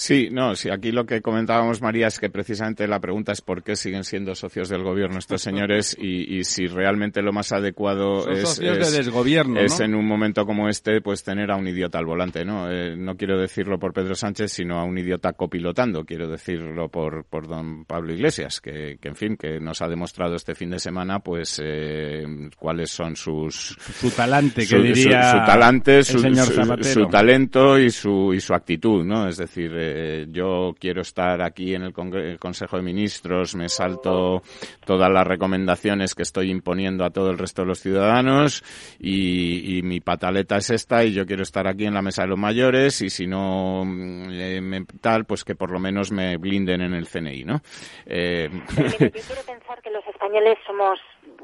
Sí, no, sí, aquí lo que comentábamos, María, es que precisamente la pregunta es por qué siguen siendo socios del gobierno estos señores y, y si realmente lo más adecuado Son es, socios es- de desgobierno, es ¿no? en un momento como este, pues tener a un idiota al volante, ¿no? Eh, no quiero decirlo por Pedro Sánchez, sino a un idiota copilotando, quiero decirlo por, por don Pablo Iglesias, que, que, en fin, que nos ha demostrado este fin de semana, pues, eh, cuáles son sus... Su talante, que su, diría su- su talante, su, su talento y su, y su actitud, ¿no? Es decir, eh, yo quiero estar aquí en el, Consejo de Ministros, me salto todas las recomendaciones que estoy imponiendo a todo el resto de los ciudadanos y, y mi pataleta es esta y yo quiero estar aquí en la mesa de los mayores y si no mm, eh, me- tal, pues que por lo menos me blinden en el CNI, ¿no? Eh, yo quiero pensar que los españoles somos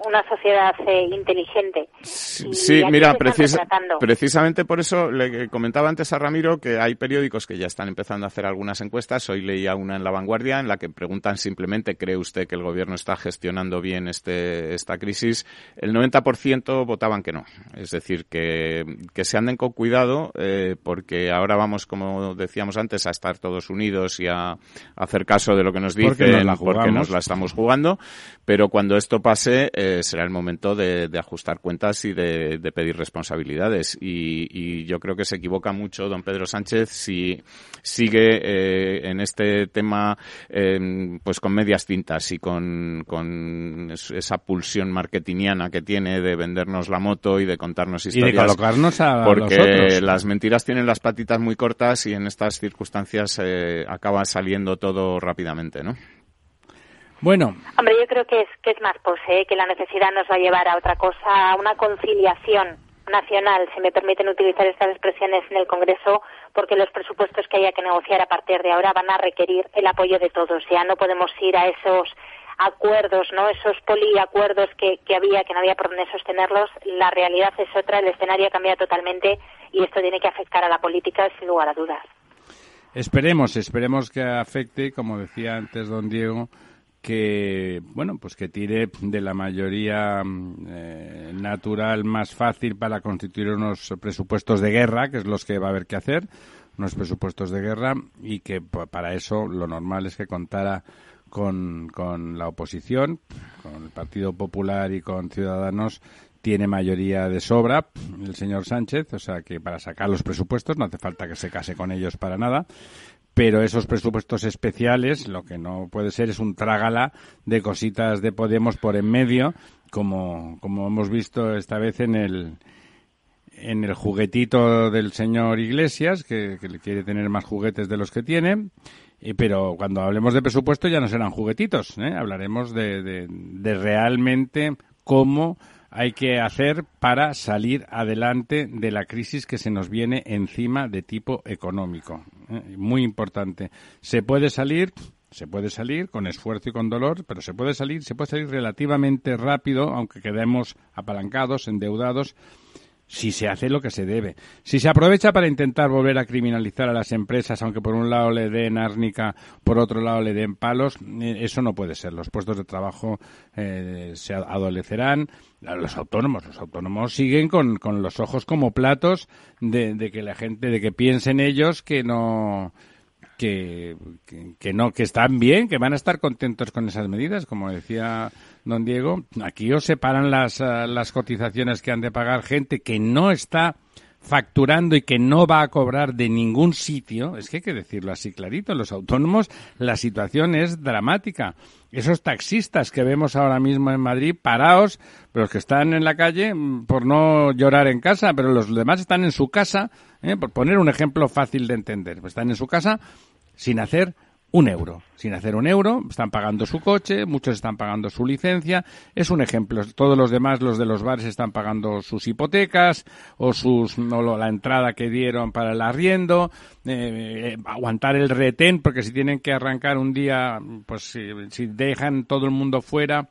una sociedad eh, inteligente. Sí, mira, precis- precisamente por eso le comentaba antes a Ramiro que hay periódicos que ya están empezando a hacer algunas encuestas. Hoy leía una en La Vanguardia en la que preguntan simplemente, ¿cree usted que el gobierno está gestionando bien este, esta crisis? El 90% votaban que no. Es decir, que, que se anden con cuidado eh, porque ahora vamos, como decíamos antes, a estar todos unidos y a, a hacer caso de lo que nos Porque dicen nos la porque nos la estamos jugando. Pero cuando esto pase, eh, será el momento de, de ajustar cuentas y de, de pedir responsabilidades. Y, y yo creo que se equivoca mucho don Pedro Sánchez si sigue eh, en este tema eh, pues con medias tintas y con, con es- esa pulsión marketingiana que tiene de vendernos la moto y de contarnos Y de historias. colocarnos a porque los las mentiras tienen las patitas muy cortas y en estas circunstancias eh, acaba saliendo todo rápidamente, ¿no? Bueno, Hombre, yo creo que es, que es más pose, ¿eh? que la necesidad nos va a llevar a otra cosa, a una conciliación nacional, si me permiten utilizar estas expresiones en el Congreso, porque los presupuestos que haya que negociar a partir de ahora van a requerir el apoyo de todos. Ya no podemos ir a esos acuerdos, ¿no? Esos poliacuerdos que, que había, que no había por dónde sostenerlos. La realidad es otra, el escenario ha cambiado totalmente y esto tiene que afectar a la política sin lugar a dudas. Esperemos, esperemos que afecte, como decía antes don Diego, que bueno, pues que tire de la mayoría mm, eh, natural más fácil para constituir unos presupuestos de guerra, que es los que va a haber que hacer, unos presupuestos de guerra y que pa- para eso lo normal es que contara con, con la oposición, con el Partido Popular y con Ciudadanos tiene mayoría de sobra el señor Sánchez, o sea que para sacar los presupuestos no hace falta que se case con ellos para nada, pero esos presupuestos especiales lo que no puede ser es un trágala de cositas de Podemos por en medio, como, como hemos visto esta vez en el en el juguetito del señor Iglesias, que, quiere tener más juguetes de los que tiene, pero cuando hablemos de presupuesto ya no serán juguetitos, ¿eh? hablaremos de, de realmente cómo hay que hacer para salir adelante de la crisis que se nos viene encima de tipo económico. ¿eh? Muy importante. Se puede salir se puede salir con esfuerzo y con dolor, pero se puede salir, se puede salir relativamente rápido, aunque quedemos apalancados, endeudados, si se hace lo que se debe. Si se aprovecha para intentar volver a criminalizar a las empresas, aunque por un lado le den árnica, por otro lado le den palos, eh, eso no puede ser. Los puestos de trabajo eh, se adolecerán. Los autónomos, los autónomos siguen con, con los ojos como platos de, de que la gente, de que piensen ellos que no, que, que, no, que están bien, que van a estar contentos con esas medidas, como decía don Diego. Aquí os separan las, eh, las cotizaciones que han de pagar gente que no está facturando y que no va a cobrar de ningún sitio, es que hay que decirlo así clarito, los autónomos, la situación es dramática. Esos taxistas que vemos ahora mismo en Madrid parados, los que están en la calle mm, por no llorar en casa, pero los demás están en su casa, ¿eh? por poner un ejemplo fácil de entender, pues están en su casa sin hacer un euro. Sin hacer un euro, están pagando su coche, muchos están pagando su licencia. Es un ejemplo. Todos los demás, los de los bares, están pagando sus hipotecas o sus o la entrada que dieron para el arriendo. Eh, eh, aguantar el retén, porque si tienen que arrancar un día, pues si, si dejan todo el mundo fuera,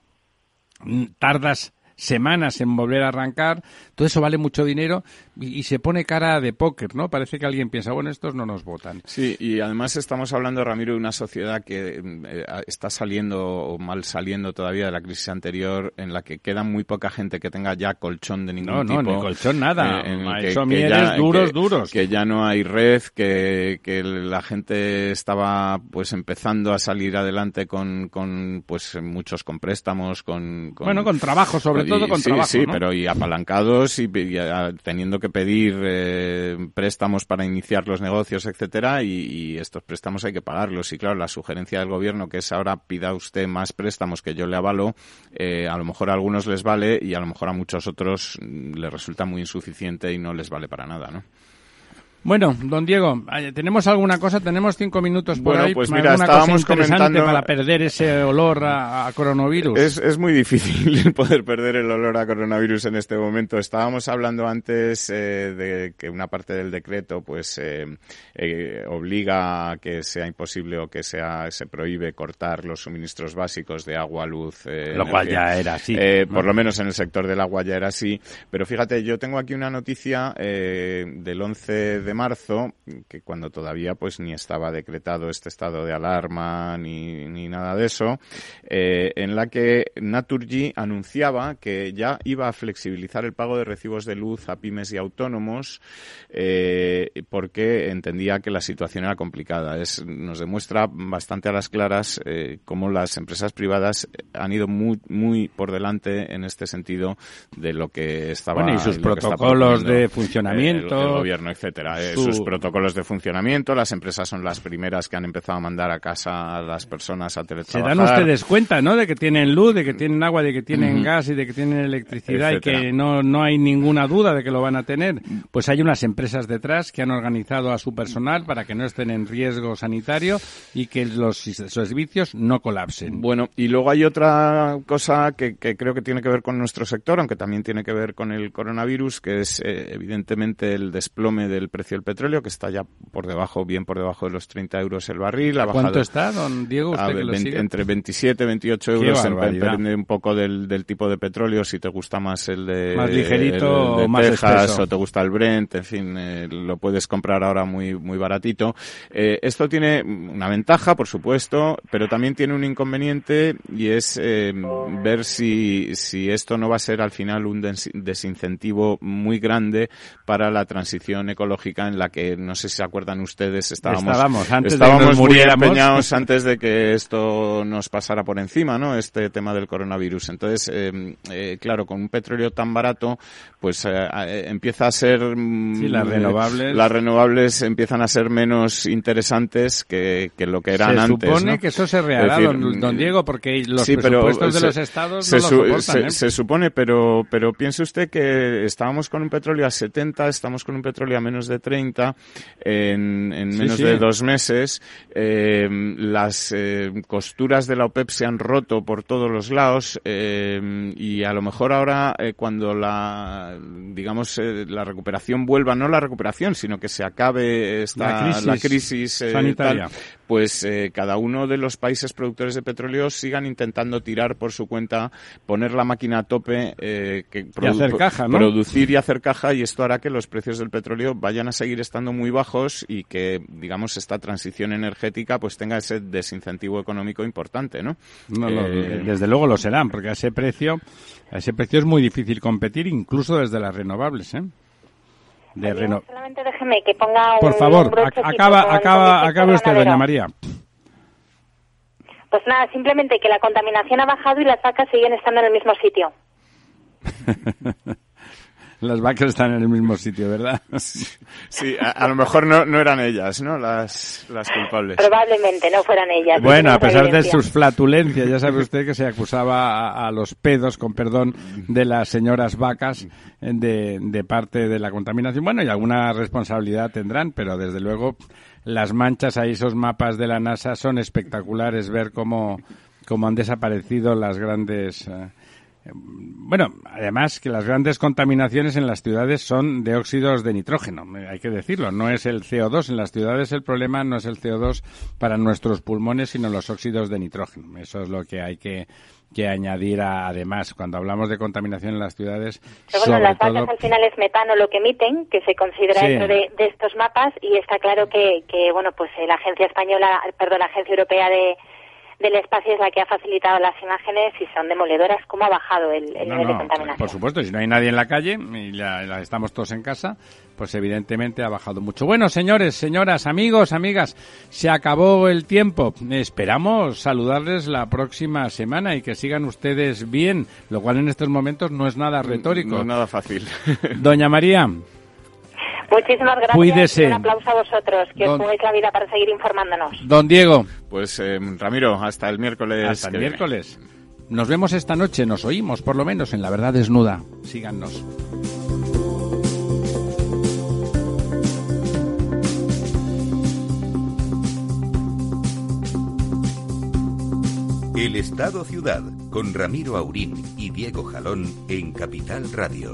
mm, tardas semanas en volver a arrancar, todo eso vale mucho dinero y, se pone cara de póker, ¿no? Parece que alguien piensa, bueno, estos no nos votan. Sí, y además estamos hablando, Ramiro, de una sociedad que eh, está saliendo o mal saliendo todavía de la crisis anterior, en la que queda muy poca gente que tenga ya colchón de ningún tipo. No, no, ni colchón nada. Eh, en que, ya, duros, duros. Que ya no hay red, que, que la gente estaba pues empezando a salir adelante con, con pues muchos con préstamos, con, Bueno, con trabajo, sobre todo con sí, trabajo, Sí, pero y apalancados y, teniendo que pedir eh, préstamos para iniciar los negocios, etcétera, y, estos préstamos hay que pagarlos. Y claro, la sugerencia del gobierno que es ahora pida usted más préstamos que yo le avalo, eh, a lo mejor a algunos les vale y a lo mejor a muchos otros mm, les resulta muy insuficiente y no les vale para nada, ¿no? Bueno, don Diego, ¿tenemos alguna cosa? Tenemos cinco minutos por bueno, ahí. Pues mira, estábamos comentando para perder ese olor a, coronavirus. Es, es, muy difícil poder perder el olor a coronavirus en este momento. Estábamos hablando antes eh, de que una parte del decreto, pues, eh, eh, obliga a que sea imposible o que sea se prohíbe cortar los suministros básicos de agua, luz. Eh, lo cual ya era así. Eh, por lo menos en el sector del agua ya era así. Pero fíjate, yo tengo aquí una noticia eh, del 11 de marzo, que cuando todavía pues ni estaba decretado este estado de alarma ni, ni nada de eso, eh, en la que Naturgy anunciaba que ya iba a flexibilizar el pago de recibos de luz a pymes y autónomos eh, porque entendía que la situación era complicada. Es, nos demuestra bastante a las claras eh, cómo las empresas privadas han ido muy, muy por delante en este sentido de lo que estaba bueno, y sus protocolos de funcionamiento el, el gobierno etcétera sus protocolos de funcionamiento. Las empresas son las primeras que han empezado a mandar a casa a las personas a teletrabajar. Se dan ustedes cuenta, ¿no? De que tienen luz, de que tienen agua, de que tienen gas y de que tienen electricidad y que no, no hay ninguna duda de que lo van a tener. Pues hay unas empresas detrás que han organizado a su personal para que no estén en riesgo sanitario y que los servicios no colapsen. Bueno, y luego hay otra cosa que, que creo que tiene que ver con nuestro sector, aunque también tiene que ver con el coronavirus, que es eh, evidentemente el desplome del precio del petróleo, que está ya por debajo, bien por debajo de los 30 euros el barril. Ha ¿Cuánto está, don Diego? Usted que lo sigue? Entre 27 y 28 euros, depende un poco del, del, tipo de petróleo, si te gusta más el de, más ligerito el, de o más Texas espeso. o te gusta el Brent, en fin, eh, lo puedes comprar ahora muy, muy baratito. Eh, esto tiene una ventaja, por supuesto, pero también tiene un inconveniente y es eh, ver si, si esto no va a ser al final un des desincentivo muy grande para la transición ecológica en la que no sé si se acuerdan ustedes estábamos estábamos, antes estábamos de que muy empeñados antes de que esto nos pasara por encima no este tema del coronavirus entonces eh, eh, claro con un petróleo tan barato pues eh, empieza a ser sí, las renovables las renovables empiezan a ser menos interesantes que, que lo que eran se antes supone ¿no? que eso se decir, don, don, Diego porque los sí, presupuestos se, de los estados se, no lo soportan, se, ¿eh? se supone pero pero piense usted que estábamos con un petróleo a 70 estamos con un petróleo a menos de 30 en, menos de dos meses. Eh, las eh, costuras de la OPEP se han roto por todos los lados y a lo mejor ahora cuando la, digamos, la recuperación vuelva, no la recuperación, sino que se acabe esta, la crisis, sanitaria, pues cada uno de los países productores de petróleo sigan intentando tirar por su cuenta, poner la máquina a tope, que producir y hacer caja y esto hará que los precios del petróleo vayan a seguir estando muy bajos y que, digamos, esta transición energética pues tenga ese desincentivo económico importante, ¿no? Eh, desde luego lo serán, porque a ese precio, a ese precio es muy difícil competir, incluso desde las renovables, ¿eh? De Solamente déjeme que ponga Por favor, acaba, acaba, acabe usted, doña María. Pues nada, simplemente que la contaminación ha bajado y las vacas siguen estando en el mismo sitio. Las vacas están en el mismo sitio, ¿verdad? Sí, a, lo mejor no, no, eran ellas, ¿no? Las, las culpables. Probablemente no fueran ellas. Bueno, a pesar de sus flatulencias, ya sabe usted que se acusaba a, los pedos, con perdón, de las señoras vacas de, de parte de la contaminación. Bueno, y alguna responsabilidad tendrán, pero desde luego las manchas ahí, esos mapas de la NASA son espectaculares ver cómo, cómo han desaparecido las grandes... Eh, bueno, además que las grandes contaminaciones en las ciudades son de óxidos de nitrógeno, hay que decirlo, no es el CO2. En las ciudades el problema no es el CO2 para nuestros pulmones, sino los óxidos de nitrógeno. Eso es lo que hay que, añadir además cuando hablamos de contaminación en las ciudades. Pero bueno, las vacas al final es metano lo que emiten, que se considera dentro de, estos mapas y está claro que, que bueno, pues eh, la agencia española, perdón, la agencia europea de del espacio es la que ha facilitado las imágenes y son demoledoras. ¿Cómo ha bajado el, nivel de contaminación? Por supuesto, si no hay nadie en la calle y la, estamos todos en casa, pues evidentemente ha bajado mucho. Bueno, señores, señoras, amigos, amigas, se acabó el tiempo. Esperamos saludarles la próxima semana y que sigan ustedes bien, lo cual en estos momentos no es nada retórico. No es nada fácil. Doña María. Muchísimas gracias. Cuídese. Un aplauso a vosotros, que os pongáis la vida para seguir informándonos. Don Diego. Pues eh, Ramiro, hasta el miércoles. Hasta el miércoles. Nos vemos esta noche, nos oímos por lo menos en La Verdad Desnuda. Síganos. El Estado Ciudad con Ramiro Aurín y Diego Jalón en Capital Radio.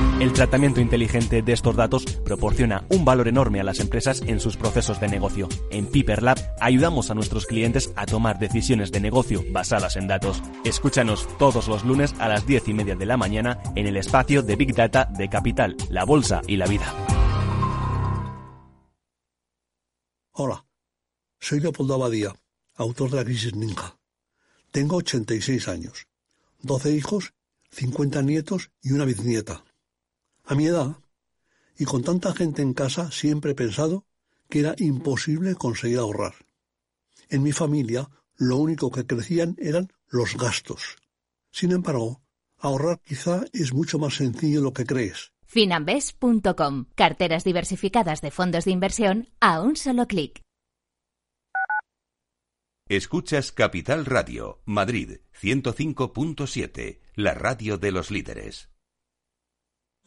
El tratamiento inteligente de estos datos proporciona un valor enorme a las empresas en sus procesos de negocio. En Piper Lab ayudamos a nuestros clientes a tomar decisiones de negocio basadas en datos. Escúchanos todos los lunes a las 10 y media de la mañana en el espacio de Big Data de Capital, la Bolsa y la Vida. Hola, soy Leopoldo Abadía, autor de La Crisis Ninja. Tengo 86 años, 12 hijos, 50 nietos y una bisnieta. A mi edad, y con tanta gente en casa, siempre he pensado que era imposible conseguir ahorrar. En mi familia, lo único que crecían eran los gastos. Sin embargo, ahorrar quizá es mucho más sencillo de lo que crees. Finambes.com. Carteras diversificadas de fondos de inversión a un solo clic. Escuchas Capital Radio, Madrid 105.7, la radio de los líderes.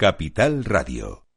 Capital Radio